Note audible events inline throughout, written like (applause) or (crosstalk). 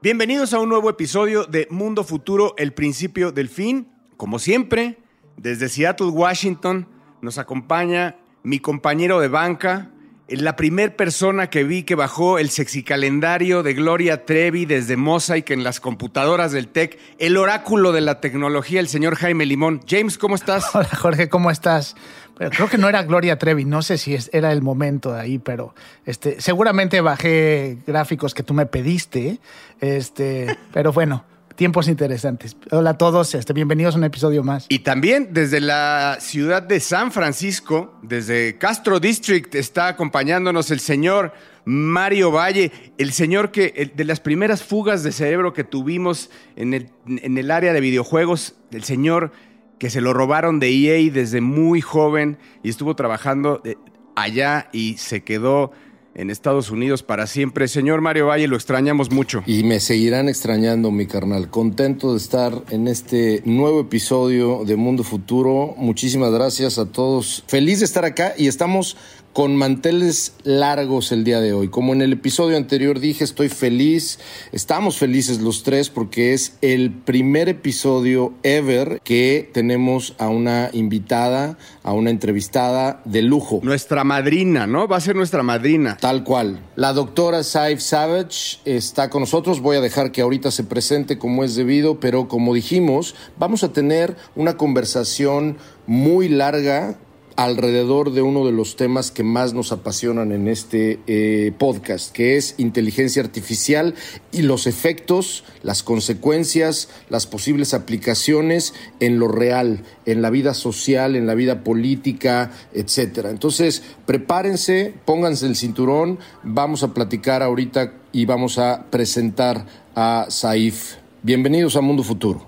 Bienvenidos a un nuevo episodio de Mundo Futuro, el principio del fin. Como siempre, desde Seattle, Washington, nos acompaña mi compañero de banca, la primer persona que vi que bajó el sexicalendario de Gloria Trevi desde Mosaic en las computadoras del TEC, el oráculo de la tecnología, el señor Jaime Limón. James, ¿cómo estás? (laughs) Hola Jorge, ¿cómo estás? Pero creo que no era Gloria Trevi, no sé si era el momento de ahí, pero este, seguramente bajé gráficos que tú me pediste, este, pero bueno, tiempos interesantes. Hola a todos, este, bienvenidos a un episodio más. Y también desde la ciudad de San Francisco, desde Castro District, está acompañándonos el señor Mario Valle, el señor que de las primeras fugas de cerebro que tuvimos en el, área de videojuegos, el señor que se lo robaron de EA desde muy joven y estuvo trabajando eh, allá y se quedó en Estados Unidos para siempre. Señor Mario Valle, lo extrañamos mucho. Y me seguirán extrañando, mi carnal. Contento de estar en este nuevo episodio de Mundo Futuro. Muchísimas gracias a todos. Feliz de estar acá y estamos con manteles largos el día de hoy. Como en el episodio anterior dije, estoy feliz, estamos felices los tres porque es el primer episodio ever que tenemos a una invitada, a una entrevistada de lujo. Nuestra madrina, ¿no? Va a ser nuestra madrina. Tal cual. La doctora Saif Savage está con nosotros. Voy a dejar que ahorita se presente como es debido, pero como dijimos, vamos a tener una conversación muy larga alrededor de uno de los temas que más nos apasionan en este eh, podcast, que es inteligencia artificial y los efectos, las consecuencias, las posibles aplicaciones en lo real, en la vida social, en la vida política, etcétera. Entonces, prepárense, pónganse el cinturón, vamos a platicar ahorita y vamos a presentar a Saif. Bienvenidos a Mundo Futuro.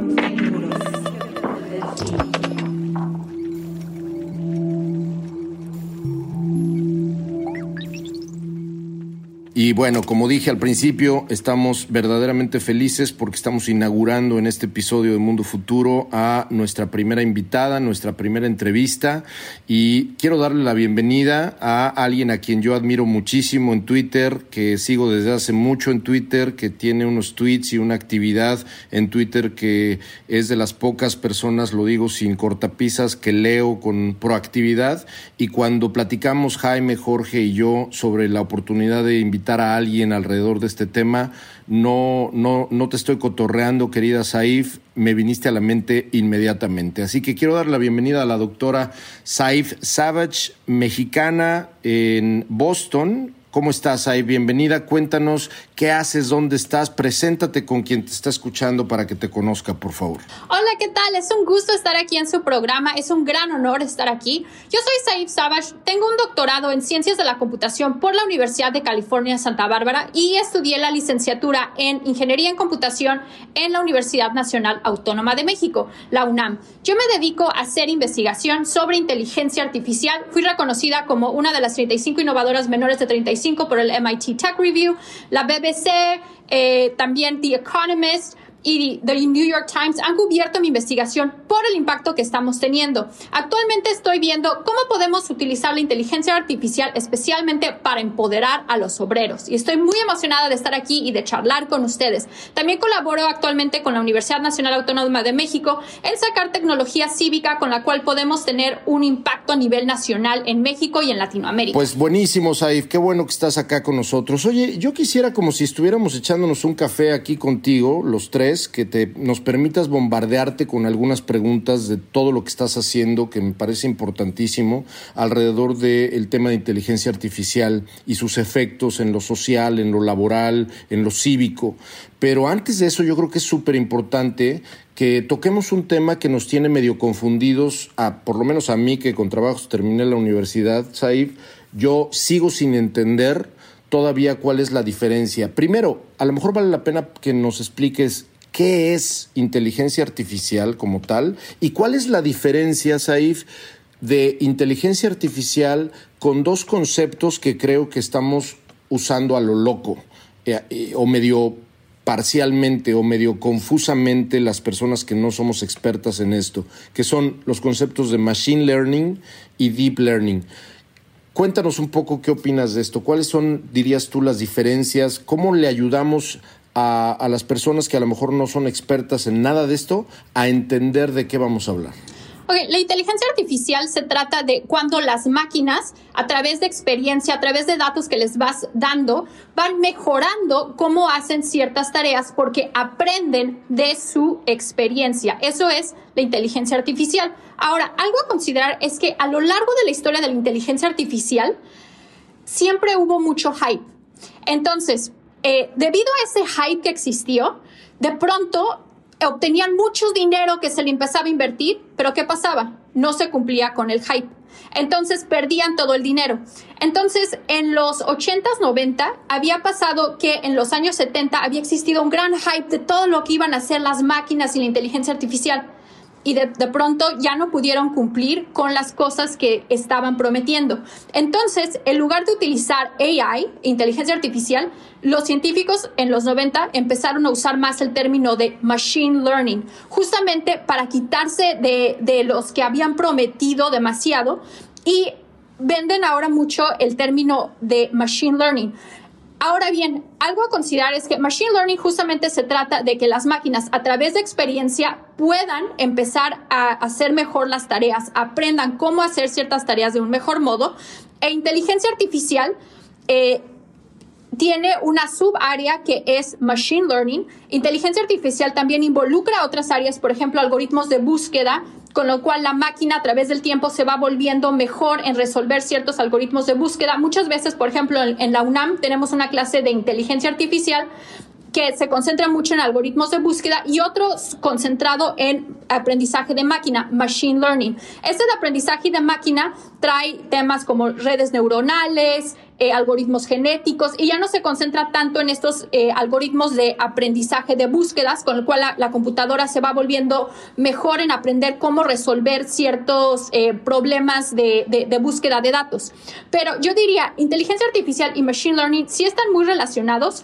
Y bueno, como dije al principio, estamos verdaderamente felices porque estamos inaugurando en este episodio de Mundo Futuro a nuestra primera invitada, nuestra primera entrevista. Y quiero darle la bienvenida a alguien a quien yo admiro muchísimo en Twitter, que sigo desde hace mucho en Twitter, que tiene unos tweets y una actividad en Twitter que es de las pocas personas, lo digo sin cortapisas, que leo con proactividad. Y cuando platicamos Jaime, Jorge y yo sobre la oportunidad de invitar a alguien alrededor de este tema. No, no, no te estoy cotorreando, querida Saif, me viniste a la mente inmediatamente. Así que quiero dar la bienvenida a la doctora Saif Savage, mexicana en Boston, ¿Cómo estás ahí? Bienvenida. Cuéntanos qué haces, dónde estás. Preséntate con quien te está escuchando para que te conozca, por favor. Hola, ¿qué tal? Es un gusto estar aquí en su programa. Es un gran honor estar aquí. Yo soy Saif Savage. Tengo un doctorado en Ciencias de la Computación por la Universidad de California, Santa Bárbara y estudié la licenciatura en Ingeniería en Computación en la Universidad Nacional Autónoma de México, la UNAM. Yo me dedico a hacer investigación sobre inteligencia artificial. Fui reconocida como una de las 35 innovadoras menores de 35 por el MIT Tech Review, la BBC, eh, también The Economist, y The New York Times han cubierto mi investigación por el impacto que estamos teniendo. Actualmente estoy viendo cómo podemos utilizar la inteligencia artificial especialmente para empoderar a los obreros y estoy muy emocionada de estar aquí y de charlar con ustedes. También colaboro actualmente con la Universidad Nacional Autónoma de México en sacar tecnología cívica con la cual podemos tener un impacto a nivel nacional en México y en Latinoamérica. Pues buenísimo, Saif, qué bueno que estás acá con nosotros. Oye, yo quisiera como si estuviéramos echándonos un café aquí contigo, los tres que te, nos permitas bombardearte con algunas preguntas de todo lo que estás haciendo, que me parece importantísimo, alrededor del tema de inteligencia artificial y sus efectos en lo social, en lo laboral, en lo cívico. Pero antes de eso, yo creo que es súper importante que toquemos un tema que nos tiene medio confundidos, a, por lo menos a mí, que con trabajos terminé la universidad, Saif, yo sigo sin entender todavía cuál es la diferencia. Primero, a lo mejor vale la pena que nos expliques qué es inteligencia artificial como tal y cuál es la diferencia, Saif, de inteligencia artificial con dos conceptos que creo que estamos usando a lo loco eh, eh, o medio parcialmente o medio confusamente las personas que no somos expertas en esto, que son los conceptos de machine learning y deep learning. Cuéntanos un poco qué opinas de esto, cuáles son, dirías tú, las diferencias, cómo le ayudamos a, las personas que a lo mejor no son expertas en nada de esto a entender de qué vamos a hablar la inteligencia artificial se trata de cuando las máquinas, a través de experiencia, a través de datos que les vas dando, van mejorando cómo hacen ciertas tareas porque aprenden de su experiencia. Eso es la inteligencia artificial. Ahora, algo a considerar es que a lo largo de la historia de la inteligencia artificial, siempre hubo mucho hype. Entonces, eh, debido a ese hype que existió, de pronto obtenían mucho dinero que se le empezaba a invertir, pero ¿qué pasaba? No se cumplía con el hype. Entonces perdían todo el dinero. Entonces, en los 80s, 90, había pasado que en los años 70 había existido un gran hype de todo lo que iban a hacer las máquinas y la inteligencia artificial y de, pronto ya no pudieron cumplir con las cosas que estaban prometiendo. Entonces, en lugar de utilizar AI, inteligencia artificial, los científicos en los 90 empezaron a usar más el término de machine learning, justamente para quitarse de, de los que habían prometido demasiado y venden ahora mucho el término de machine learning. Ahora bien, algo a considerar es que Machine Learning justamente se trata de que las máquinas a través de experiencia puedan empezar a hacer mejor las tareas, aprendan cómo hacer ciertas tareas de un mejor modo. E inteligencia artificial eh, tiene una subárea que es Machine Learning. Inteligencia artificial también involucra otras áreas, por ejemplo, algoritmos de búsqueda, con lo cual la máquina a través del tiempo se va volviendo mejor en resolver ciertos algoritmos de búsqueda. Muchas veces, por ejemplo, en, la UNAM tenemos una clase de inteligencia artificial que se concentra mucho en algoritmos de búsqueda y otro concentrado en aprendizaje de máquina, machine learning. Este de aprendizaje de máquina trae temas como redes neuronales, eh, algoritmos genéticos y ya no se concentra tanto en estos eh, algoritmos de aprendizaje de búsquedas, con lo cual la, computadora se va volviendo mejor en aprender cómo resolver ciertos eh, problemas de, de, búsqueda de datos. Pero yo diría, inteligencia artificial y machine learning sí están muy relacionados.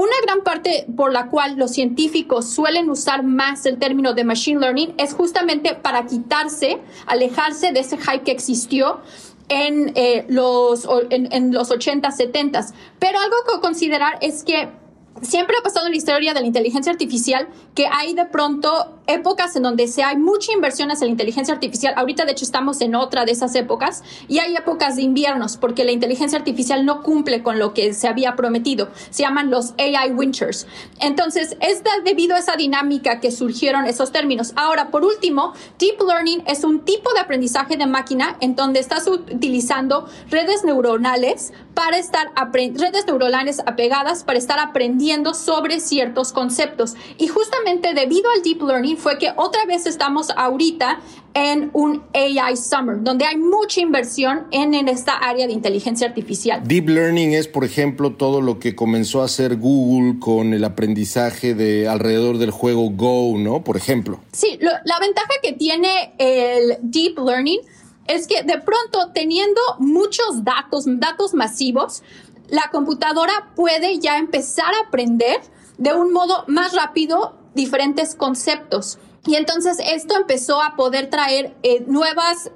Una gran parte por la cual los científicos suelen usar más el término de machine learning es justamente para quitarse, alejarse de ese hype que existió en, eh, los, en, los 80, 70. Pero algo que considerar es que siempre ha pasado en la historia de la inteligencia artificial que hay de pronto épocas en donde se hay mucha inversión hacia la inteligencia artificial. Ahorita, de hecho, estamos en otra de esas épocas y hay épocas de inviernos porque la inteligencia artificial no cumple con lo que se había prometido. Se llaman los AI winters. Entonces, es debido a esa dinámica que surgieron esos términos. Ahora, por último, deep learning es un tipo de aprendizaje de máquina en donde estás utilizando redes neuronales para estar redes neuronales apegadas para estar aprendiendo sobre ciertos conceptos. Y justamente debido al deep learning fue que otra vez estamos ahorita en un AI Summer, donde hay mucha inversión en, en, esta área de inteligencia artificial. Deep Learning es, por ejemplo, todo lo que comenzó a hacer Google con el aprendizaje de alrededor del juego Go, ¿no? Por ejemplo. Sí, la ventaja que tiene el Deep Learning es que de pronto teniendo muchos datos, datos masivos, la computadora puede ya empezar a aprender de un modo más rápido diferentes conceptos. Y entonces esto empezó a poder traer eh, nuevas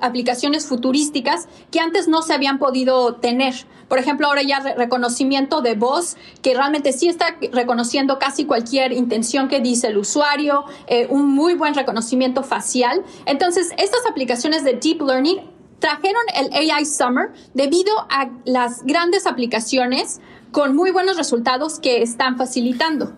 aplicaciones futurísticas que antes no se habían podido tener. Por ejemplo, ahora ya reconocimiento de voz, que realmente sí está reconociendo casi cualquier intención que dice el usuario, eh, un muy buen reconocimiento facial. Entonces, estas aplicaciones de Deep Learning trajeron el AI Summer debido a las grandes aplicaciones con muy buenos resultados que están facilitando.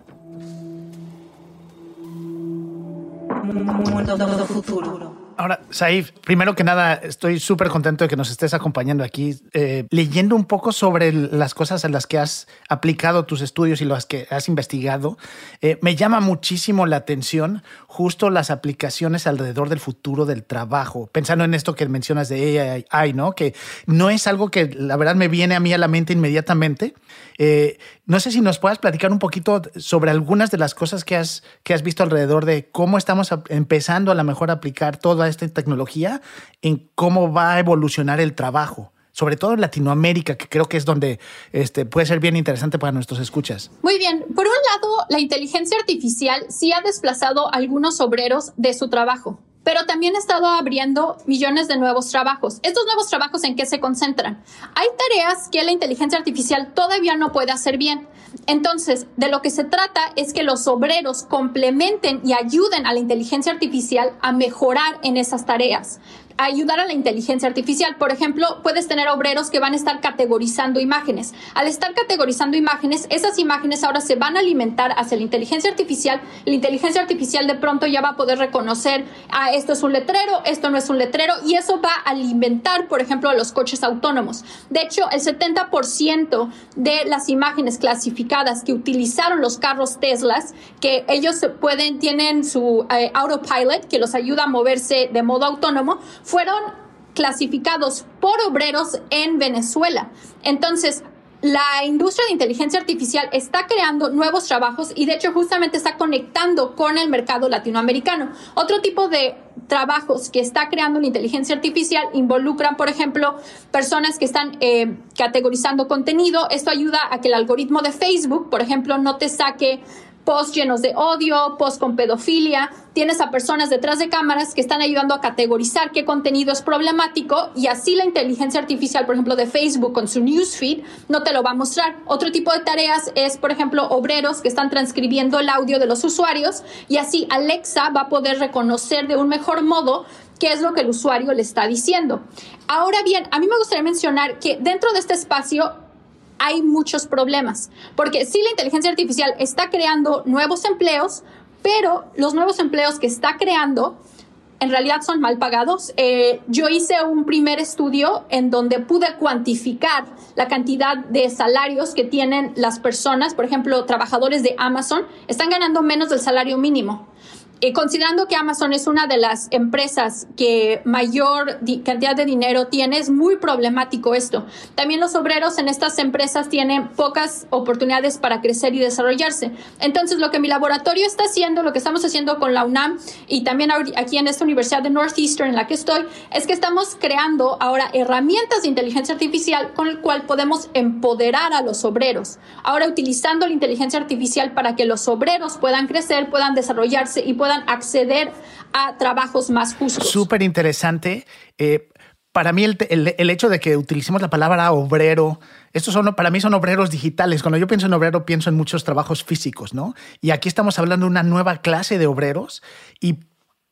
futuro. Ahora, Saif, primero que nada, estoy súper contento de que nos estés acompañando aquí, eh, leyendo un poco sobre las cosas en las que has aplicado tus estudios y las que has investigado. Eh, me llama muchísimo la atención justo las aplicaciones alrededor del futuro del trabajo, pensando en esto que mencionas de AI, ¿no? Que no es algo que la verdad me viene a mí a la mente inmediatamente. Eh, no sé si nos puedas platicar un poquito sobre algunas de las cosas que has, que has visto alrededor de cómo estamos empezando a lo mejor a aplicar toda esta tecnología en cómo va a evolucionar el trabajo sobre todo en Latinoamérica, que creo que es donde este, puede ser bien interesante para nuestros escuchas. Muy bien. Por un lado, la inteligencia artificial sí ha desplazado a algunos obreros de su trabajo pero también ha estado abriendo millones de nuevos trabajos. ¿Estos nuevos trabajos en qué se concentran? Hay tareas que la inteligencia artificial todavía no puede hacer bien. Entonces, de lo que se trata es que los obreros complementen y ayuden a la inteligencia artificial a mejorar en esas tareas ayudar a la inteligencia artificial. Por ejemplo, puedes tener obreros que van a estar categorizando imágenes. Al estar categorizando imágenes, esas imágenes ahora se van a alimentar hacia la inteligencia artificial. La inteligencia artificial de pronto ya va a poder reconocer, ah, esto es un letrero, esto no es un letrero, y eso va a alimentar, por ejemplo, a los coches autónomos. De hecho, el 70% de las imágenes clasificadas que utilizaron los carros Teslas, que ellos pueden, tienen su eh, autopilot, que los ayuda a moverse de modo autónomo, fueron clasificados por obreros en Venezuela. Entonces, la industria de inteligencia artificial está creando nuevos trabajos y de hecho justamente está conectando con el mercado latinoamericano. Otro tipo de trabajos que está creando la inteligencia artificial involucran, por ejemplo, personas que están eh, categorizando contenido. Esto ayuda a que el algoritmo de Facebook, por ejemplo, no te saque posts llenos de odio, posts con pedofilia. Tienes a personas detrás de cámaras que están ayudando a categorizar qué contenido es problemático y así la inteligencia artificial, por ejemplo, de Facebook con su newsfeed, no te lo va a mostrar. Otro tipo de tareas es, por ejemplo, obreros que están transcribiendo el audio de los usuarios y así Alexa va a poder reconocer de un mejor modo qué es lo que el usuario le está diciendo. Ahora bien, a mí me gustaría mencionar que dentro de este espacio hay muchos problemas, porque sí la inteligencia artificial está creando nuevos empleos, pero los nuevos empleos que está creando en realidad son mal pagados. Eh, yo hice un primer estudio en donde pude cuantificar la cantidad de salarios que tienen las personas, por ejemplo, trabajadores de Amazon, están ganando menos del salario mínimo. Eh, considerando que Amazon es una de las empresas que mayor cantidad de dinero tiene, es muy problemático esto. También los obreros en estas empresas tienen pocas oportunidades para crecer y desarrollarse. Entonces, lo que mi laboratorio está haciendo, lo que estamos haciendo con la UNAM y también aquí en esta Universidad de Northeastern en la que estoy, es que estamos creando ahora herramientas de inteligencia artificial con el cual podemos empoderar a los obreros. Ahora utilizando la inteligencia artificial para que los obreros puedan crecer, puedan desarrollarse y puedan acceder a trabajos más justos. Súper interesante. Eh, para mí el, hecho de que utilicemos la palabra obrero, estos son, para mí son obreros digitales. Cuando yo pienso en obrero, pienso en muchos trabajos físicos, ¿no? Y aquí estamos hablando de una nueva clase de obreros y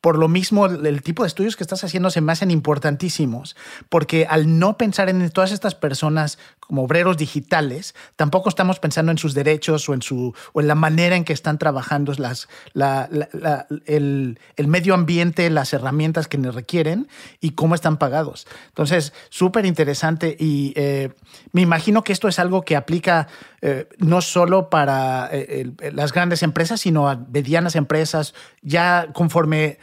por lo mismo, el tipo de estudios que estás haciendo se me hacen importantísimos, porque al no pensar en todas estas personas como obreros digitales, tampoco estamos pensando en sus derechos o en, su, o en la manera en que están trabajando las, el, medio ambiente, las herramientas que nos requieren y cómo están pagados. Entonces, súper interesante y eh, me imagino que esto es algo que aplica eh, no solo para eh, las grandes empresas, sino a medianas empresas, ya conforme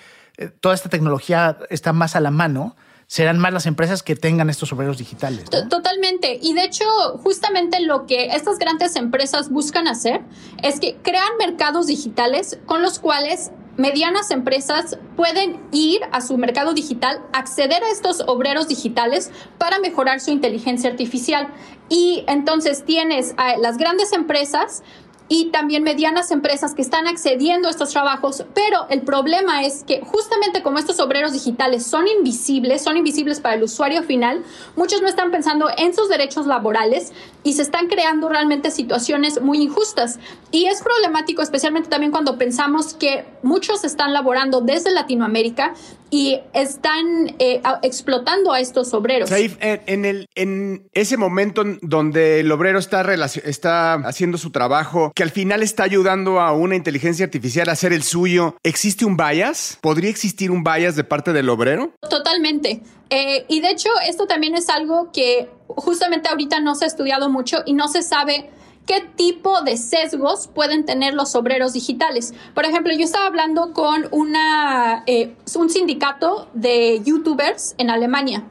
toda esta tecnología está más a la mano, serán más las empresas que tengan estos obreros digitales. Totalmente. Y de hecho, justamente lo que estas grandes empresas buscan hacer es que crean mercados digitales con los cuales medianas empresas pueden ir a su mercado digital, acceder a estos obreros digitales para mejorar su inteligencia artificial. Y entonces tienes a las grandes empresas y también medianas empresas que están accediendo a estos trabajos, pero el problema es que justamente como estos obreros digitales son invisibles, son invisibles para el usuario final, muchos no están pensando en sus derechos laborales y se están creando realmente situaciones muy injustas. Y es problemático especialmente también cuando pensamos que muchos están laborando desde Latinoamérica y están eh, explotando a estos obreros. en, el, en ese momento donde el obrero está, está haciendo su trabajo, que al final está ayudando a una inteligencia artificial a hacer el suyo, ¿existe un bias? ¿Podría existir un bias de parte del obrero? Totalmente. Eh, y de hecho, esto también es algo que justamente ahorita no se ha estudiado mucho y no se sabe qué tipo de sesgos pueden tener los obreros digitales. Por ejemplo, yo estaba hablando con una, eh, un sindicato de youtubers en Alemania.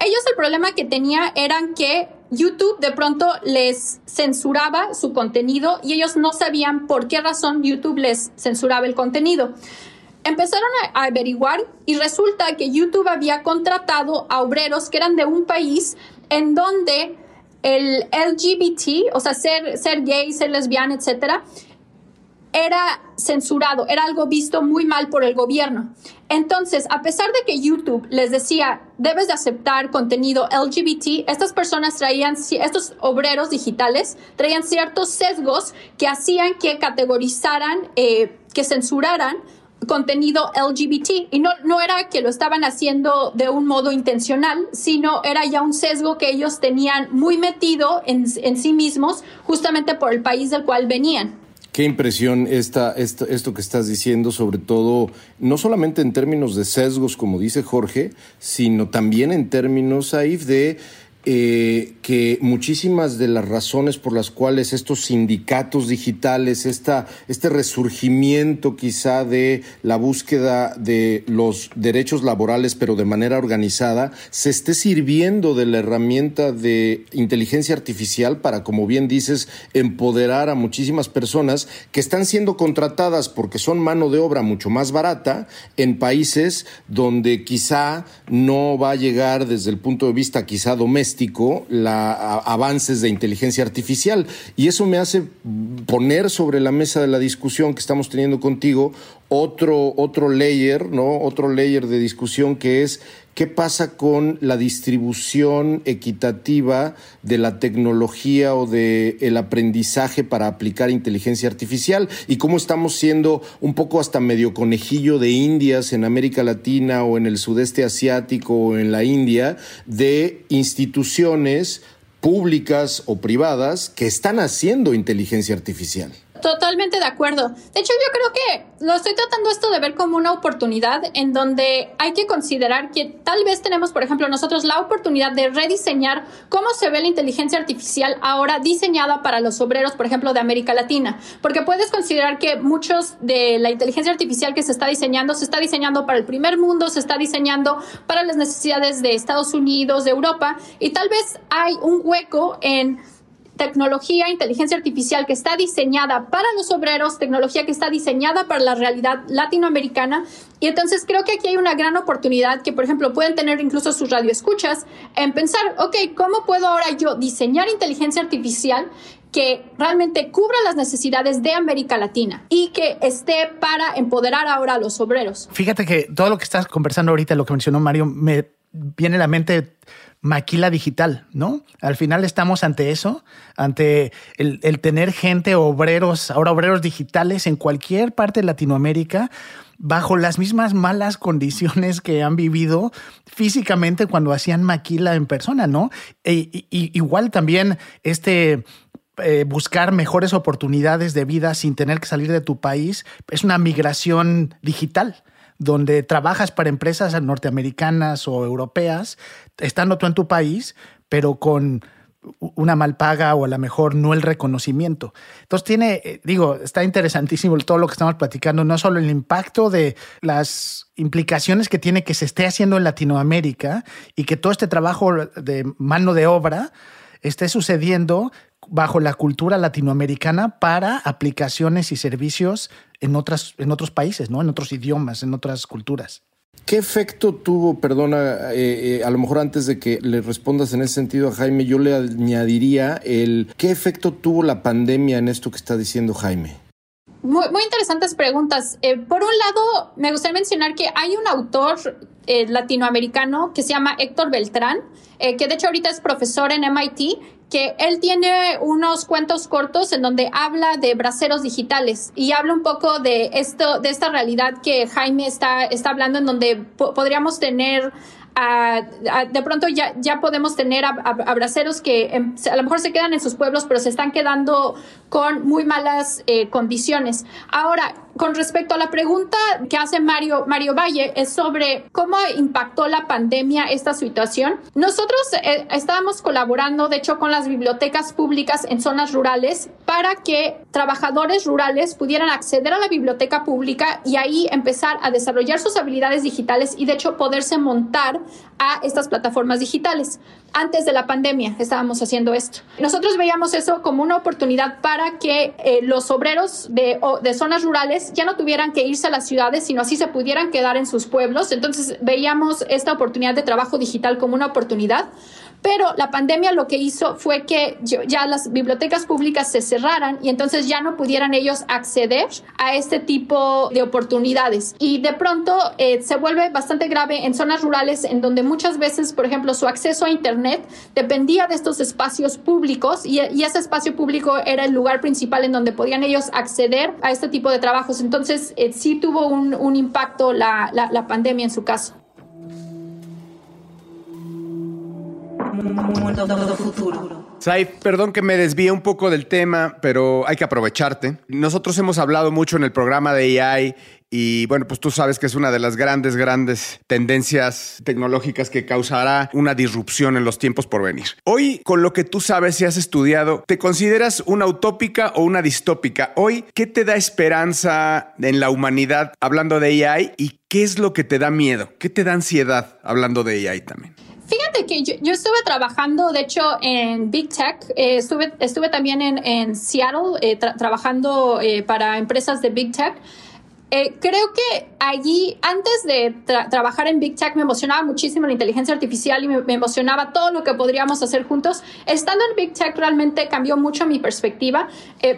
Ellos el problema que tenía eran que YouTube de pronto les censuraba su contenido y ellos no sabían por qué razón YouTube les censuraba el contenido. Empezaron a averiguar y resulta que YouTube había contratado a obreros que eran de un país en donde el LGBT, o sea, ser, ser gay, ser lesbiana, etcétera, era censurado, era algo visto muy mal por el gobierno. Entonces, a pesar de que YouTube les decía, debes de aceptar contenido LGBT, estas personas traían, estos obreros digitales, traían ciertos sesgos que hacían que categorizaran, eh, que censuraran contenido LGBT y no, no era que lo estaban haciendo de un modo intencional, sino era ya un sesgo que ellos tenían muy metido en, en sí mismos justamente por el país del cual venían. Qué impresión esta, esto, esto que estás diciendo, sobre todo, no solamente en términos de sesgos, como dice Jorge, sino también en términos, Saif, de eh, que muchísimas de las razones por las cuales estos sindicatos digitales, esta, este resurgimiento quizá de la búsqueda de los derechos laborales, pero de manera organizada, se esté sirviendo de la herramienta de inteligencia artificial para, como bien dices, empoderar a muchísimas personas que están siendo contratadas porque son mano de obra mucho más barata en países donde quizá no va a llegar desde el punto de vista quizá doméstico la, avances de inteligencia artificial. Y eso me hace poner sobre la mesa de la discusión que estamos teniendo contigo otro, otro layer, ¿no? Otro layer de discusión que es qué pasa con la distribución equitativa de la tecnología o de el aprendizaje para aplicar inteligencia artificial y cómo estamos siendo un poco hasta medio conejillo de indias en América Latina o en el sudeste asiático o en la India de instituciones públicas o privadas que están haciendo inteligencia artificial. Totalmente de acuerdo. De hecho, yo creo que lo estoy tratando esto de ver como una oportunidad en donde hay que considerar que tal vez tenemos, por ejemplo, nosotros la oportunidad de rediseñar cómo se ve la inteligencia artificial ahora diseñada para los obreros, por ejemplo, de América Latina. Porque puedes considerar que muchos de la inteligencia artificial que se está diseñando se está diseñando para el primer mundo, se está diseñando para las necesidades de Estados Unidos, de Europa, y tal vez hay un hueco en tecnología, inteligencia artificial que está diseñada para los obreros, tecnología que está diseñada para la realidad latinoamericana. Y entonces creo que aquí hay una gran oportunidad que, por ejemplo, pueden tener incluso sus radioescuchas en pensar, ok, ¿cómo puedo ahora yo diseñar inteligencia artificial que realmente cubra las necesidades de América Latina y que esté para empoderar ahora a los obreros. Fíjate que todo lo que estás conversando ahorita, lo que mencionó Mario, me viene a la mente maquila digital, ¿no? Al final estamos ante eso, ante el, tener gente, obreros, ahora obreros digitales en cualquier parte de Latinoamérica, bajo las mismas malas condiciones que han vivido físicamente cuando hacían maquila en persona, ¿no? E, igual también este eh, buscar mejores oportunidades de vida sin tener que salir de tu país es una migración digital donde trabajas para empresas norteamericanas o europeas, estando tú en tu país, pero con una mal paga o a lo mejor no el reconocimiento. Entonces tiene, eh, digo, está interesantísimo todo lo que estamos platicando, no solo el impacto de las implicaciones que tiene que se esté haciendo en Latinoamérica y que todo este trabajo de mano de obra esté sucediendo bajo la cultura latinoamericana para aplicaciones y servicios en, otras, en otros países, ¿no? en otros idiomas, en otras culturas. ¿Qué efecto tuvo, perdona, eh, eh, a lo mejor antes de que le respondas en ese sentido a Jaime, yo le añadiría el qué efecto tuvo la pandemia en esto que está diciendo Jaime? Muy, interesantes preguntas. Eh, por un lado, me gustaría mencionar que hay un autor latinoamericano que se llama Héctor Beltrán, que de hecho ahorita es profesor en MIT, que él tiene unos cuentos cortos en donde habla de braceros digitales y habla un poco de esto, de esta realidad que Jaime está, está hablando, en donde podríamos tener de pronto ya, ya podemos tener abraceros que em, a lo mejor se quedan en sus pueblos, pero se están quedando con muy malas eh, condiciones. Ahora, con respecto a la pregunta que hace Mario, Mario Valle, es sobre cómo impactó la pandemia esta situación. Nosotros eh, estábamos colaborando, de hecho, con las bibliotecas públicas en zonas rurales para que trabajadores rurales pudieran acceder a la biblioteca pública y ahí empezar a desarrollar sus habilidades digitales y, de hecho, poderse montar a estas plataformas digitales. Antes de la pandemia estábamos haciendo esto. Nosotros veíamos eso como una oportunidad para que eh, los obreros de, de zonas rurales ya no tuvieran que irse a las ciudades, sino así se pudieran quedar en sus pueblos. Entonces veíamos esta oportunidad de trabajo digital como una oportunidad. Pero la pandemia lo que hizo fue que ya las bibliotecas públicas se cerraran y entonces ya no pudieran ellos acceder a este tipo de oportunidades. Y de pronto eh, se vuelve bastante grave en zonas rurales en donde muchas veces, por ejemplo, su acceso a Internet dependía de estos espacios públicos y, ese espacio público era el lugar principal en donde podían ellos acceder a este tipo de trabajos. Entonces, eh, sí tuvo un, impacto la, la pandemia en su caso. Mundo futuro. Saif, perdón que me desvíe un poco del tema, pero hay que aprovecharte. Nosotros hemos hablado mucho en el programa de AI y bueno, pues tú sabes que es una de las grandes, grandes tendencias tecnológicas que causará una disrupción en los tiempos por venir. Hoy, con lo que tú sabes y has estudiado, ¿te consideras una utópica o una distópica? Hoy, ¿qué te da esperanza en la humanidad hablando de AI y qué es lo que te da miedo? ¿Qué te da ansiedad hablando de AI también? Fíjate que yo, estuve trabajando, de hecho, en Big Tech. Eh, estuve, estuve también en, Seattle eh, trabajando eh, para empresas de Big Tech. creo que allí, antes de trabajar en Big Tech, me emocionaba muchísimo la inteligencia artificial y me, me, emocionaba todo lo que podríamos hacer juntos. Estando en Big Tech realmente cambió mucho mi perspectiva,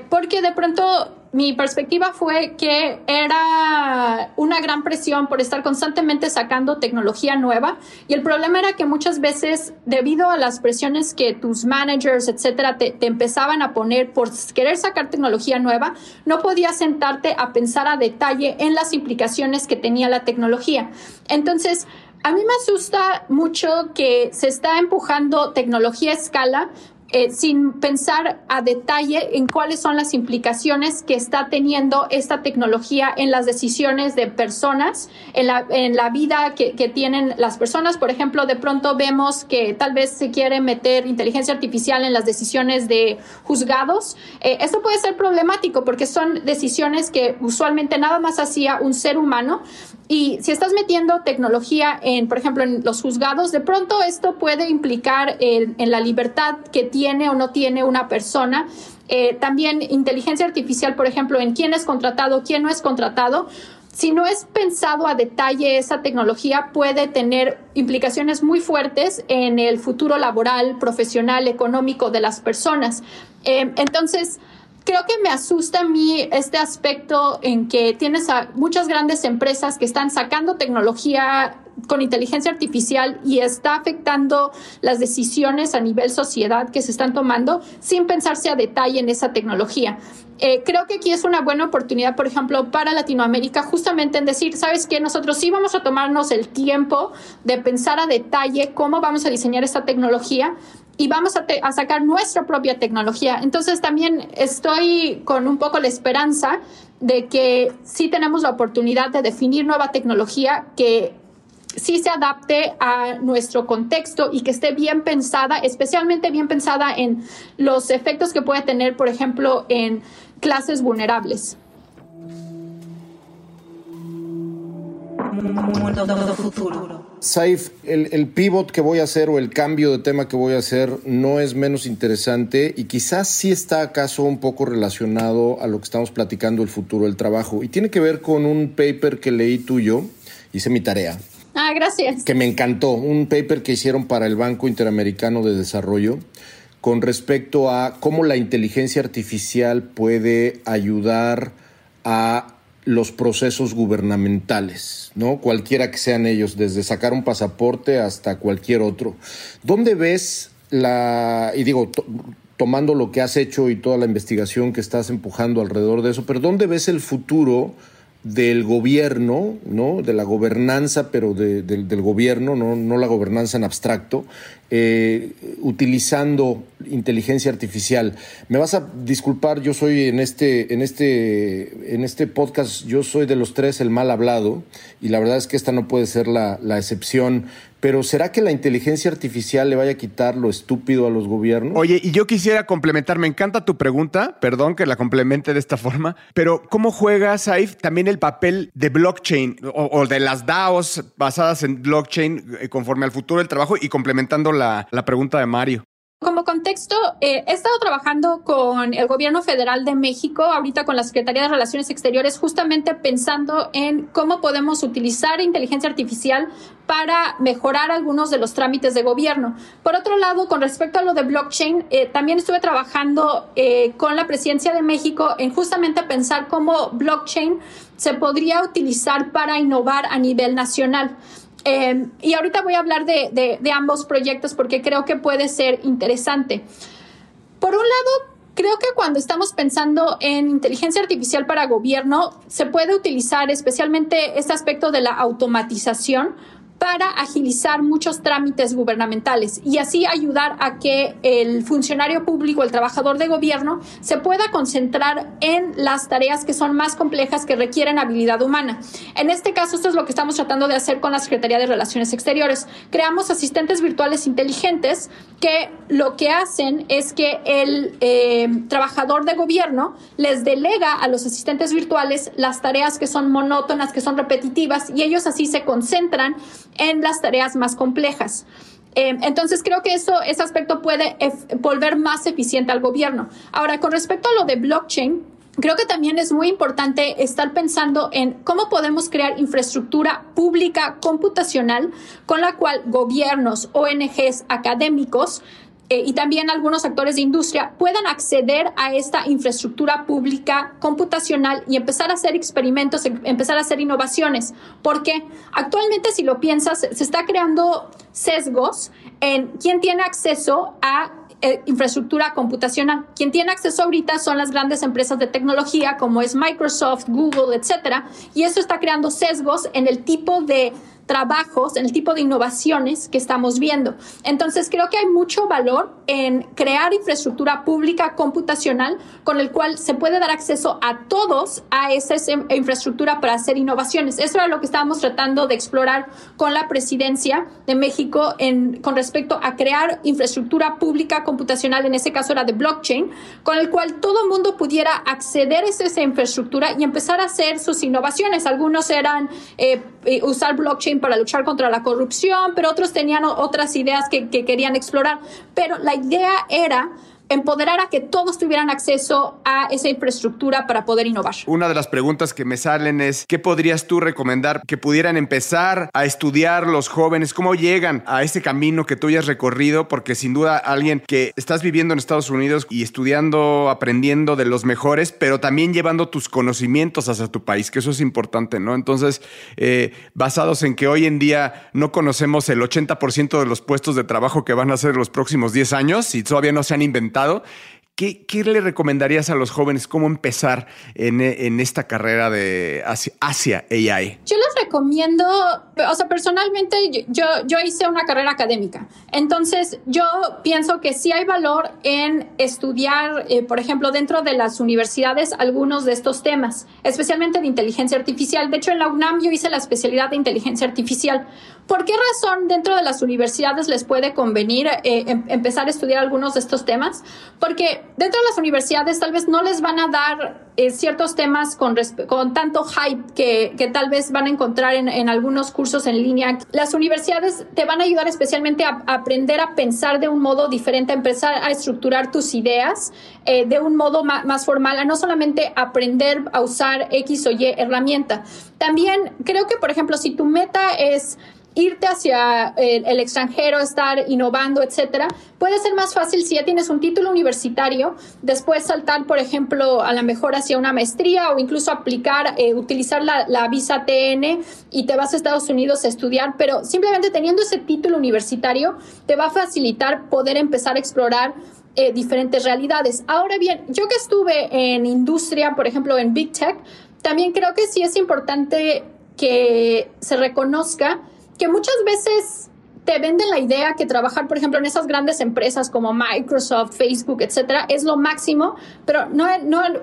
porque de pronto mi perspectiva fue que era una gran presión por estar constantemente sacando tecnología nueva y el problema era que muchas veces debido a las presiones que tus managers, etcétera, te, empezaban a poner por querer sacar tecnología nueva, no podías sentarte a pensar a detalle en las implicaciones que tenía la tecnología. Entonces, a mí me asusta mucho que se está empujando tecnología a escala, eh, sin pensar a detalle en cuáles son las implicaciones que está teniendo esta tecnología en las decisiones de personas, en la, en la vida que, que, tienen las personas. Por ejemplo, de pronto vemos que tal vez se quiere meter inteligencia artificial en las decisiones de juzgados. Eh, esto puede ser problemático porque son decisiones que usualmente nada más hacía un ser humano. Y si estás metiendo tecnología en, por ejemplo, en los juzgados, de pronto esto puede implicar en, en la libertad que tiene tiene o no tiene una persona. Eh, también inteligencia artificial, por ejemplo, en quién es contratado, quién no es contratado. Si no es pensado a detalle esa tecnología, puede tener implicaciones muy fuertes en el futuro laboral, profesional, económico de las personas. Eh, entonces, creo que me asusta a mí este aspecto en que tienes a muchas grandes empresas que están sacando tecnología con inteligencia artificial y está afectando las decisiones a nivel sociedad que se están tomando sin pensarse a detalle en esa tecnología. Eh, creo que aquí es una buena oportunidad, por ejemplo, para Latinoamérica, justamente en decir, ¿sabes qué? Nosotros sí vamos a tomarnos el tiempo de pensar a detalle cómo vamos a diseñar esta tecnología y vamos a, a, sacar nuestra propia tecnología. Entonces también estoy con un poco la esperanza de que sí tenemos la oportunidad de definir nueva tecnología que sí se adapte a nuestro contexto y que esté bien pensada, especialmente bien pensada en los efectos que puede tener, por ejemplo, en clases vulnerables. Saif, el, el, pivot que voy a hacer o el cambio de tema que voy a hacer no es menos interesante y quizás sí está acaso un poco relacionado a lo que estamos platicando el futuro del trabajo. Y tiene que ver con un paper que leí tuyo, hice mi tarea, Ah, gracias. Que me encantó. Un paper que hicieron para el Banco Interamericano de Desarrollo con respecto a cómo la inteligencia artificial puede ayudar a los procesos gubernamentales, ¿no? Cualquiera que sean ellos, desde sacar un pasaporte hasta cualquier otro. ¿Dónde ves la, y digo, tomando lo que has hecho y toda la investigación que estás empujando alrededor de eso, pero ¿dónde ves el futuro del gobierno, ¿no? de la gobernanza, pero del gobierno, no, no la gobernanza en abstracto, eh, utilizando inteligencia artificial. Me vas a disculpar, yo soy en este, en este, en este podcast, yo soy de los tres el mal hablado, y la verdad es que esta no puede ser la, la excepción. Pero ¿será que la inteligencia artificial le vaya a quitar lo estúpido a los gobiernos? Oye, y yo quisiera complementar, me encanta tu pregunta, perdón que la complemente de esta forma, pero ¿cómo juega, Saif, también el papel de blockchain o, de las DAOs basadas en blockchain eh, conforme al futuro del trabajo y complementando la, la pregunta de Mario? Como contexto, eh, he estado trabajando con el gobierno federal de México, ahorita con la Secretaría de Relaciones Exteriores, justamente pensando en cómo podemos utilizar inteligencia artificial para mejorar algunos de los trámites de gobierno. Por otro lado, con respecto a lo de blockchain, eh, también estuve trabajando eh, con la presidencia de México en justamente pensar cómo blockchain se podría utilizar para innovar a nivel nacional. Em, y ahorita voy a hablar de, de, ambos proyectos porque creo que puede ser interesante. Por un lado, creo que cuando estamos pensando en inteligencia artificial para gobierno, se puede utilizar especialmente este aspecto de la automatización para agilizar muchos trámites gubernamentales y así ayudar a que el funcionario público, el trabajador de gobierno, se pueda concentrar en las tareas que son más complejas que requieren habilidad humana. En este caso, esto es lo que estamos tratando de hacer con la Secretaría de Relaciones Exteriores. Creamos asistentes virtuales inteligentes que lo que hacen es que el eh, trabajador de gobierno les delega a los asistentes virtuales las tareas que son monótonas, que son repetitivas, y ellos así se concentran en las tareas más complejas. Eh, entonces creo que eso, ese aspecto puede volver más eficiente al gobierno. Ahora, con respecto a lo de blockchain, creo que también es muy importante estar pensando en cómo podemos crear infraestructura pública computacional con la cual gobiernos, ONGs, académicos eh, y también algunos actores de industria puedan acceder a esta infraestructura pública computacional y empezar a hacer experimentos, em, empezar a hacer innovaciones. Porque actualmente, si lo piensas, se está creando sesgos en quién tiene acceso a eh, infraestructura computacional. Quien tiene acceso ahorita son las grandes empresas de tecnología como es Microsoft, Google, etcétera, y eso está creando sesgos en el tipo de trabajos, en el tipo de innovaciones que estamos viendo. Entonces, creo que hay mucho valor en crear infraestructura pública computacional con el cual se puede dar acceso a todos a esa infraestructura para hacer innovaciones. Eso era lo que estábamos tratando de explorar con la presidencia de México en, con respecto a crear infraestructura pública computacional, en ese caso era de blockchain, con el cual todo el mundo pudiera acceder a esa infraestructura y empezar a hacer sus innovaciones. Algunos eran eh, eh, usar blockchain para luchar contra la corrupción, pero otros tenían otras ideas que, que querían explorar. Pero la idea era empoderar a que todos tuvieran acceso a esa infraestructura para poder innovar. Una de las preguntas que me salen es, ¿qué podrías tú recomendar que pudieran empezar a estudiar los jóvenes? ¿Cómo llegan a ese camino que tú hayas recorrido? Porque sin duda alguien que estás viviendo en Estados Unidos y estudiando, aprendiendo de los mejores, pero también llevando tus conocimientos hacia tu país, que eso es importante, ¿no? Entonces, eh, basados en que hoy en día no conocemos el 80% de los puestos de trabajo que van a ser los próximos 10 años y todavía no se han inventado ¿Qué, le recomendarías a los jóvenes cómo empezar en, esta carrera de hacia, AI? Yo les recomiendo, o sea, personalmente yo, yo hice una carrera académica, entonces yo pienso que sí hay valor en estudiar, eh, por ejemplo, dentro de las universidades algunos de estos temas, especialmente de inteligencia artificial. De hecho, en la UNAM yo hice la especialidad de inteligencia artificial ¿Por qué razón dentro de las universidades les puede convenir eh, em, empezar a estudiar algunos de estos temas? Porque dentro de las universidades tal vez no les van a dar eh, ciertos temas con, con tanto hype que, que, tal vez van a encontrar en, en, algunos cursos en línea. Las universidades te van a ayudar especialmente a, aprender a pensar de un modo diferente, a empezar a estructurar tus ideas eh, de un modo más, más formal, a no solamente aprender a usar X o Y herramienta. También creo que, por ejemplo, si tu meta es irte hacia el, extranjero, estar innovando, etcétera, puede ser más fácil si ya tienes un título universitario, después saltar, por ejemplo, a lo mejor hacia una maestría o incluso aplicar, eh, utilizar la, la, visa TN y te vas a Estados Unidos a estudiar, pero simplemente teniendo ese título universitario te va a facilitar poder empezar a explorar eh, diferentes realidades. Ahora bien, yo que estuve en industria, por ejemplo, en Big Tech, también creo que sí es importante que se reconozca que muchas veces te venden la idea que trabajar, por ejemplo, en esas grandes empresas como Microsoft, Facebook, etcétera, es lo máximo, pero no,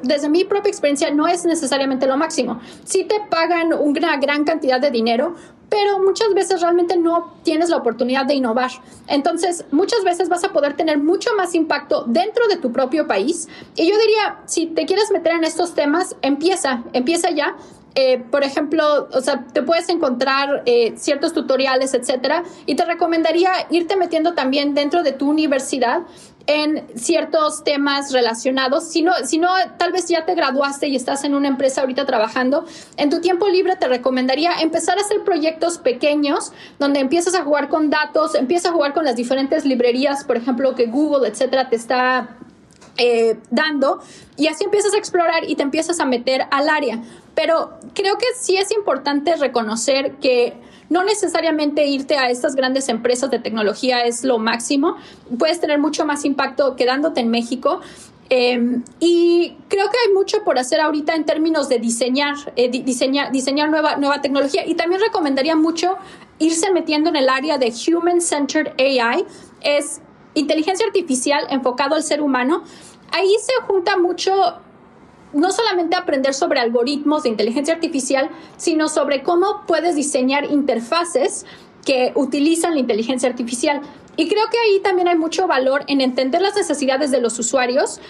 desde mi propia experiencia no es necesariamente lo máximo. Sí te pagan una gran cantidad de dinero, pero muchas veces realmente no tienes la oportunidad de innovar. Entonces, muchas veces vas a poder tener mucho más impacto dentro de tu propio país. Y yo diría, si te quieres meter en estos temas, empieza, empieza ya eh, por ejemplo, o sea, te puedes encontrar eh, ciertos tutoriales, etcétera, y te recomendaría irte metiendo también dentro de tu universidad en ciertos temas relacionados. Si no, tal vez ya te graduaste y estás en una empresa ahorita trabajando, en tu tiempo libre te recomendaría empezar a hacer proyectos pequeños donde empiezas a jugar con datos, empiezas a jugar con las diferentes librerías, por ejemplo, que Google, etcétera, te está eh, dando y así empiezas a explorar y te empiezas a meter al área. Pero creo que sí es importante reconocer que no necesariamente irte a estas grandes empresas de tecnología es lo máximo. Puedes tener mucho más impacto quedándote en México. Em, y creo que hay mucho por hacer ahorita en términos de diseñar, eh, diseñar, diseñar nueva, nueva tecnología. Y también recomendaría mucho irse metiendo en el área de Human Centered AI. Es inteligencia artificial enfocado al ser humano ahí se junta mucho no solamente aprender sobre algoritmos de inteligencia artificial, sino sobre cómo puedes diseñar interfaces que utilizan la inteligencia artificial. Y creo que ahí también hay mucho valor en entender las necesidades de los usuarios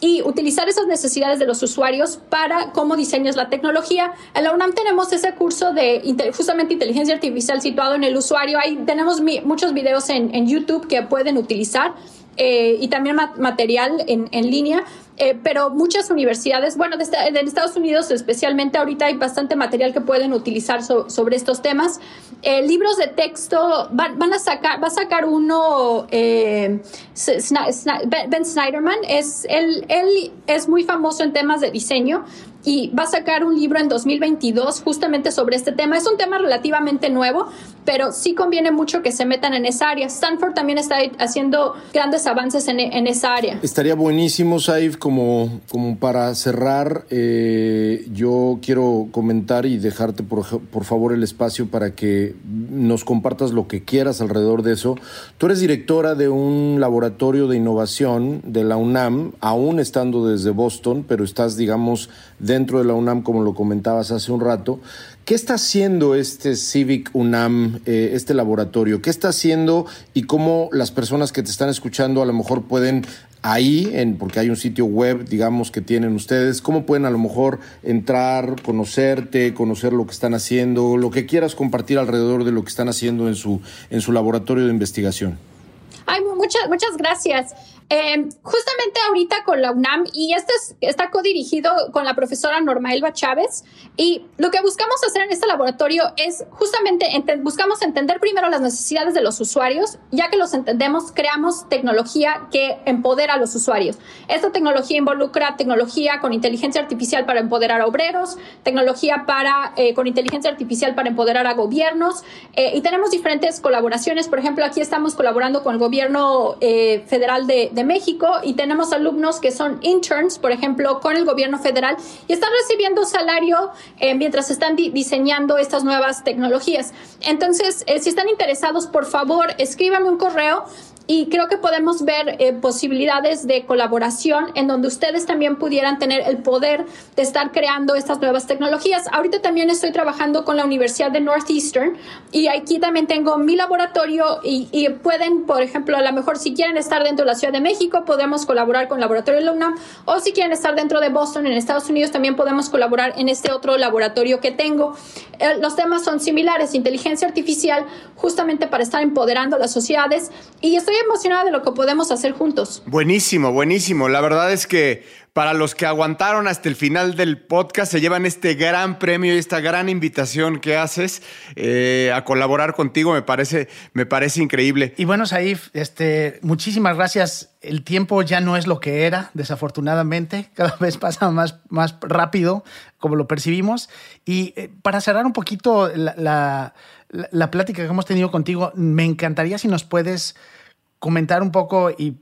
y utilizar esas necesidades de los usuarios para cómo diseñas la tecnología. En la UNAM tenemos ese curso de justamente inteligencia artificial situado en el usuario. Ahí tenemos muchos videos en, en YouTube que pueden utilizar eh, y también material en, en línea. Eh, pero muchas universidades, bueno, de, Estados Unidos especialmente, ahorita hay bastante material que pueden utilizar sobre estos temas. Eh, libros de texto, van, a sacar, va a sacar uno, Ben Snyderman, es, él, él es muy famoso en temas de diseño y va a sacar un libro en 2022 justamente sobre este tema. Es un tema relativamente nuevo, pero sí conviene mucho que se metan en esa área. Stanford también está haciendo grandes avances en, esa área. Estaría buenísimo, Saif, como, como para cerrar, eh, yo quiero comentar y dejarte por, por favor el espacio para que nos compartas lo que quieras alrededor de eso. Tú eres directora de un laboratorio de innovación de la UNAM, aún estando desde Boston, pero estás, digamos, dentro de la UNAM, como lo comentabas hace un rato. ¿Qué está haciendo este Civic UNAM, eh, este laboratorio? ¿Qué está haciendo y cómo las personas que te están escuchando a lo mejor pueden ahí, en, porque hay un sitio web, digamos, que tienen ustedes, cómo pueden a lo mejor entrar, conocerte, conocer lo que están haciendo, lo que quieras compartir alrededor de lo que están haciendo en su, en su laboratorio de investigación? Ay, muchas, muchas gracias. Em, justamente ahorita con la UNAM, y este está codirigido con la profesora Norma Elba Chávez, y lo que buscamos hacer en este laboratorio es justamente buscamos entender primero las necesidades de los usuarios, ya que los entendemos, creamos tecnología que empodera a los usuarios. Esta tecnología involucra tecnología con inteligencia artificial para empoderar a obreros, tecnología para, eh, con inteligencia artificial para empoderar a gobiernos, eh, y tenemos diferentes colaboraciones. Por ejemplo, aquí estamos colaborando con el gobierno eh, federal de de México y tenemos alumnos que son interns, por ejemplo, con el gobierno federal y están recibiendo salario eh, mientras están diseñando estas nuevas tecnologías. Entonces, eh, si están interesados, por favor, escríbame un correo y creo que podemos ver eh, posibilidades de colaboración en donde ustedes también pudieran tener el poder de estar creando estas nuevas tecnologías. Ahorita también estoy trabajando con la Universidad de Northeastern y aquí también tengo mi laboratorio y, pueden, por ejemplo, a lo mejor si quieren estar dentro de la Ciudad de México, podemos colaborar con el laboratorio de la o si quieren estar dentro de Boston, en Estados Unidos, también podemos colaborar en este otro laboratorio que tengo. Eh, los temas son similares, inteligencia artificial, justamente para estar empoderando las sociedades y estoy emocionada de lo que podemos hacer juntos. Buenísimo, buenísimo. La verdad es que para los que aguantaron hasta el final del podcast, se llevan este gran premio y esta gran invitación que haces eh, a colaborar contigo. Me parece, me parece increíble. Y bueno, Saif, este, muchísimas gracias. El tiempo ya no es lo que era, desafortunadamente. Cada vez pasa más, más rápido, como lo percibimos. Y eh, para cerrar un poquito la, la plática que hemos tenido contigo, me encantaría si nos puedes comentar un poco y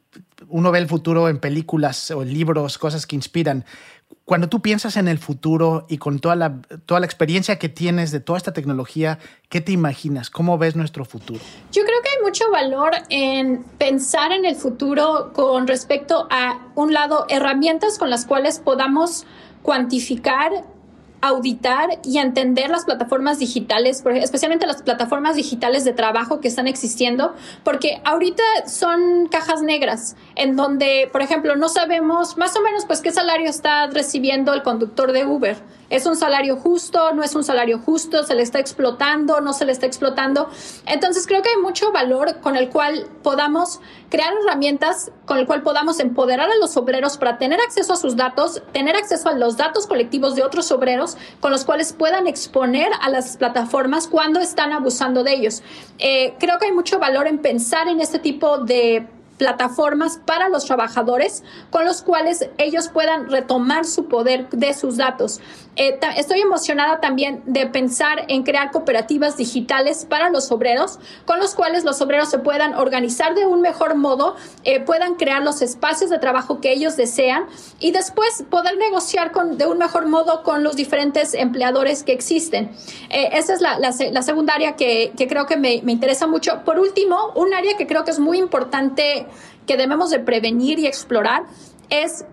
uno ve el futuro en películas o en libros, cosas que inspiran. cuando tú piensas en el futuro y con toda la, toda la experiencia que tienes de toda esta tecnología, ¿qué te imaginas? ¿Cómo ves nuestro futuro? Yo creo que hay mucho valor en pensar en el futuro con respecto a, un lado, herramientas con las cuales podamos cuantificar auditar y entender las plataformas digitales, especialmente las plataformas digitales de trabajo que están existiendo, porque ahorita son cajas negras, en donde, por ejemplo, no sabemos más o menos pues qué salario está recibiendo el conductor de Uber ¿Es un salario justo? ¿No es un salario justo? ¿Se le está explotando? ¿No se le está explotando? Entonces creo que hay mucho valor con el cual podamos crear herramientas con el cual podamos empoderar a los obreros para tener acceso a sus datos, tener acceso a los datos colectivos de otros obreros con los cuales puedan exponer a las plataformas cuando están abusando de ellos. Eh, creo que hay mucho valor en pensar en este tipo de plataformas para los trabajadores con los cuales ellos puedan retomar su poder de sus datos. Eh, estoy emocionada también de pensar en crear cooperativas digitales para los obreros, con los cuales los obreros se puedan organizar de un mejor modo, eh, puedan crear los espacios de trabajo que ellos desean y después poder negociar con, de un mejor modo con los diferentes empleadores que existen. Eh, esa es la, la, segunda área que, que creo que me, me interesa mucho. Por último, un área que creo que es muy importante que debemos de prevenir y explorar es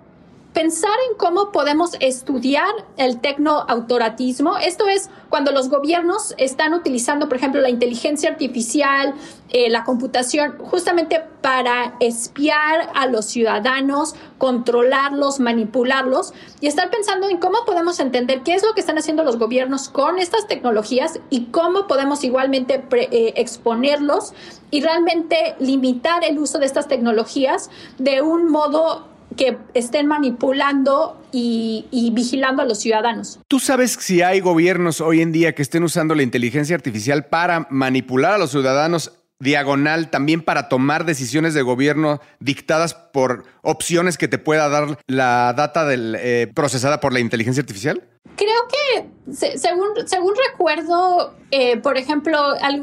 pensar en cómo podemos estudiar el tecnoautoratismo. Esto es cuando los gobiernos están utilizando, por ejemplo, la inteligencia artificial, eh, la computación, justamente para espiar a los ciudadanos, controlarlos, manipularlos y estar pensando en cómo podemos entender qué es lo que están haciendo los gobiernos con estas tecnologías y cómo podemos igualmente eh, exponerlos y realmente limitar el uso de estas tecnologías de un modo que estén manipulando y, vigilando a los ciudadanos. ¿Tú sabes si hay gobiernos hoy en día que estén usando la inteligencia artificial para manipular a los ciudadanos diagonal también para tomar decisiones de gobierno dictadas por opciones que te pueda dar la data del, eh, procesada por la inteligencia artificial? Creo que, según, según recuerdo, eh, por ejemplo,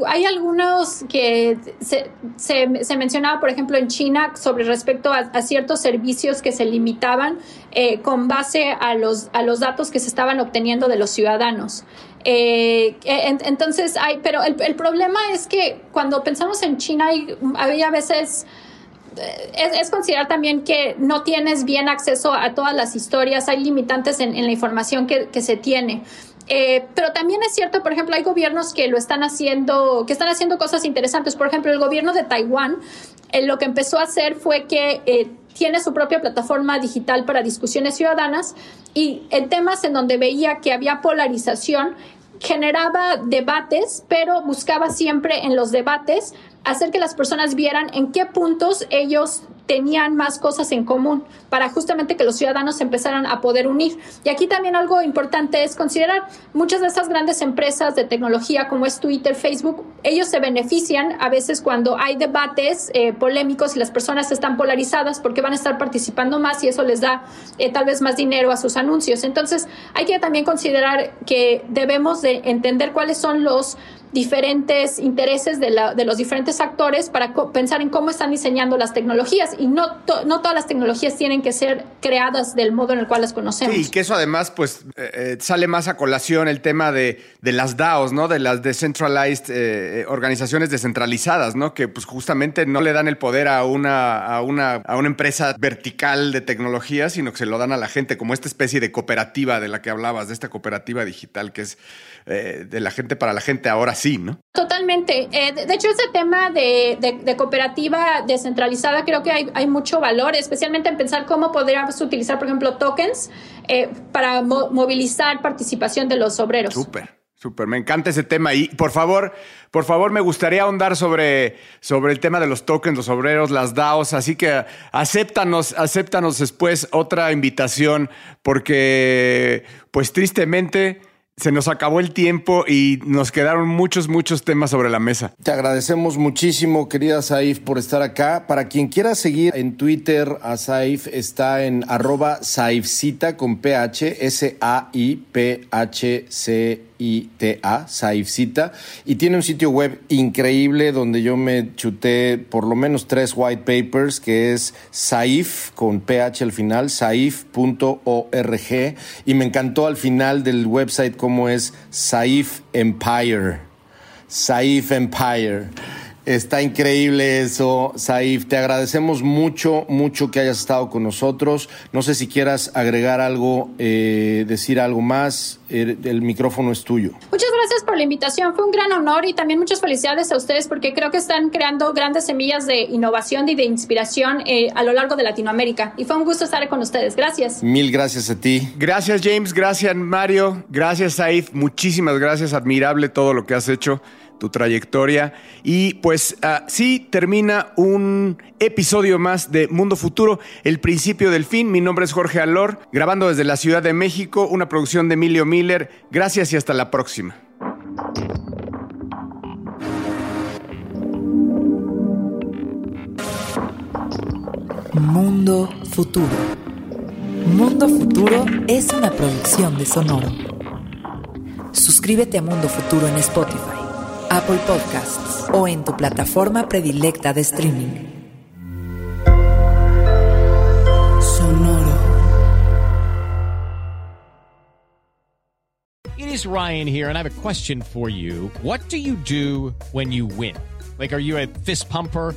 hay algunos que se, se, mencionaba, por ejemplo, en China sobre respecto a, ciertos servicios que se limitaban eh, con base a los, a los datos que se estaban obteniendo de los ciudadanos. Eh, entonces, hay, pero el, el, problema es que cuando pensamos en China, hay, había veces es, considerar también que no tienes bien acceso a todas las historias, hay limitantes en, la información que, se tiene. Eh, pero también es cierto, por ejemplo, hay gobiernos que lo están haciendo, que están haciendo cosas interesantes. Por ejemplo, el gobierno de Taiwán eh, lo que empezó a hacer fue que eh, tiene su propia plataforma digital para discusiones ciudadanas y en temas en donde veía que había polarización, generaba debates, pero buscaba siempre en los debates hacer que las personas vieran en qué puntos ellos tenían más cosas en común para justamente que los ciudadanos empezaran a poder unir. Y aquí también algo importante es considerar muchas de estas grandes empresas de tecnología como es Twitter, Facebook, ellos se benefician a veces cuando hay debates eh, polémicos y las personas están polarizadas porque van a estar participando más y eso les da eh, tal vez más dinero a sus anuncios. Entonces hay que también considerar que debemos de entender cuáles son los diferentes intereses de, la, de, los diferentes actores para pensar en cómo están diseñando las tecnologías y no, todas las tecnologías tienen que ser creadas del modo en el cual las conocemos. Sí, y que eso además pues eh, eh, sale más a colación el tema de, las DAOs, ¿no? De las decentralized eh, organizaciones descentralizadas, ¿no? Que pues justamente no le dan el poder a una, a, una, a una empresa vertical de tecnología, sino que se lo dan a la gente como esta especie de cooperativa de la que hablabas, de esta cooperativa digital que es de la gente para la gente ahora sí, ¿no? Totalmente. Eh, de, hecho, ese tema de, cooperativa descentralizada creo que hay, mucho valor, especialmente en pensar cómo podríamos utilizar, por ejemplo, tokens eh, para movilizar participación de los obreros. Súper. Súper, me encanta ese tema. Y por favor, por favor, me gustaría ahondar sobre, sobre el tema de los tokens, los obreros, las DAOs. Así que acéptanos, acéptanos después otra invitación, porque, pues tristemente, se nos acabó el tiempo y nos quedaron muchos, muchos temas sobre la mesa. Te agradecemos muchísimo, querida Saif, por estar acá. Para quien quiera seguir en Twitter a Saif, está en arroba Saifcita con PH, S-A-I-P-H-C C-I-T-A, Saifcita. Y tiene un sitio web increíble donde yo me chuté por lo menos tres white papers, que es Saif, con PH al final, saif.org. Y me encantó al final del website cómo es Saif Empire. Saif Empire. Está increíble eso, Saif. Te agradecemos mucho, mucho que hayas estado con nosotros. No sé si quieras agregar algo, eh, decir algo más. El, el, micrófono es tuyo. Muchas gracias por la invitación. Fue un gran honor y también muchas felicidades a ustedes porque creo que están creando grandes semillas de innovación y de inspiración eh, a lo largo de Latinoamérica. Y fue un gusto estar con ustedes. Gracias. Mil gracias a ti. Gracias, James. Gracias, Mario. Gracias, Saif. Muchísimas gracias. Admirable todo lo que has hecho tu trayectoria. Y pues uh, sí, termina un episodio más de Mundo Futuro, el principio del fin. Mi nombre es Jorge Alor, grabando desde la Ciudad de México, una producción de Emilio Miller. Gracias y hasta la próxima. Mundo Futuro. Mundo Futuro es una producción de Sonoro. Suscríbete a Mundo Futuro en Spotify Apple Podcasts o en tu plataforma predilecta de streaming. Sonoro. It is Ryan here, and I have a question for you. What do you do when you win? Like, are you a fist pumper?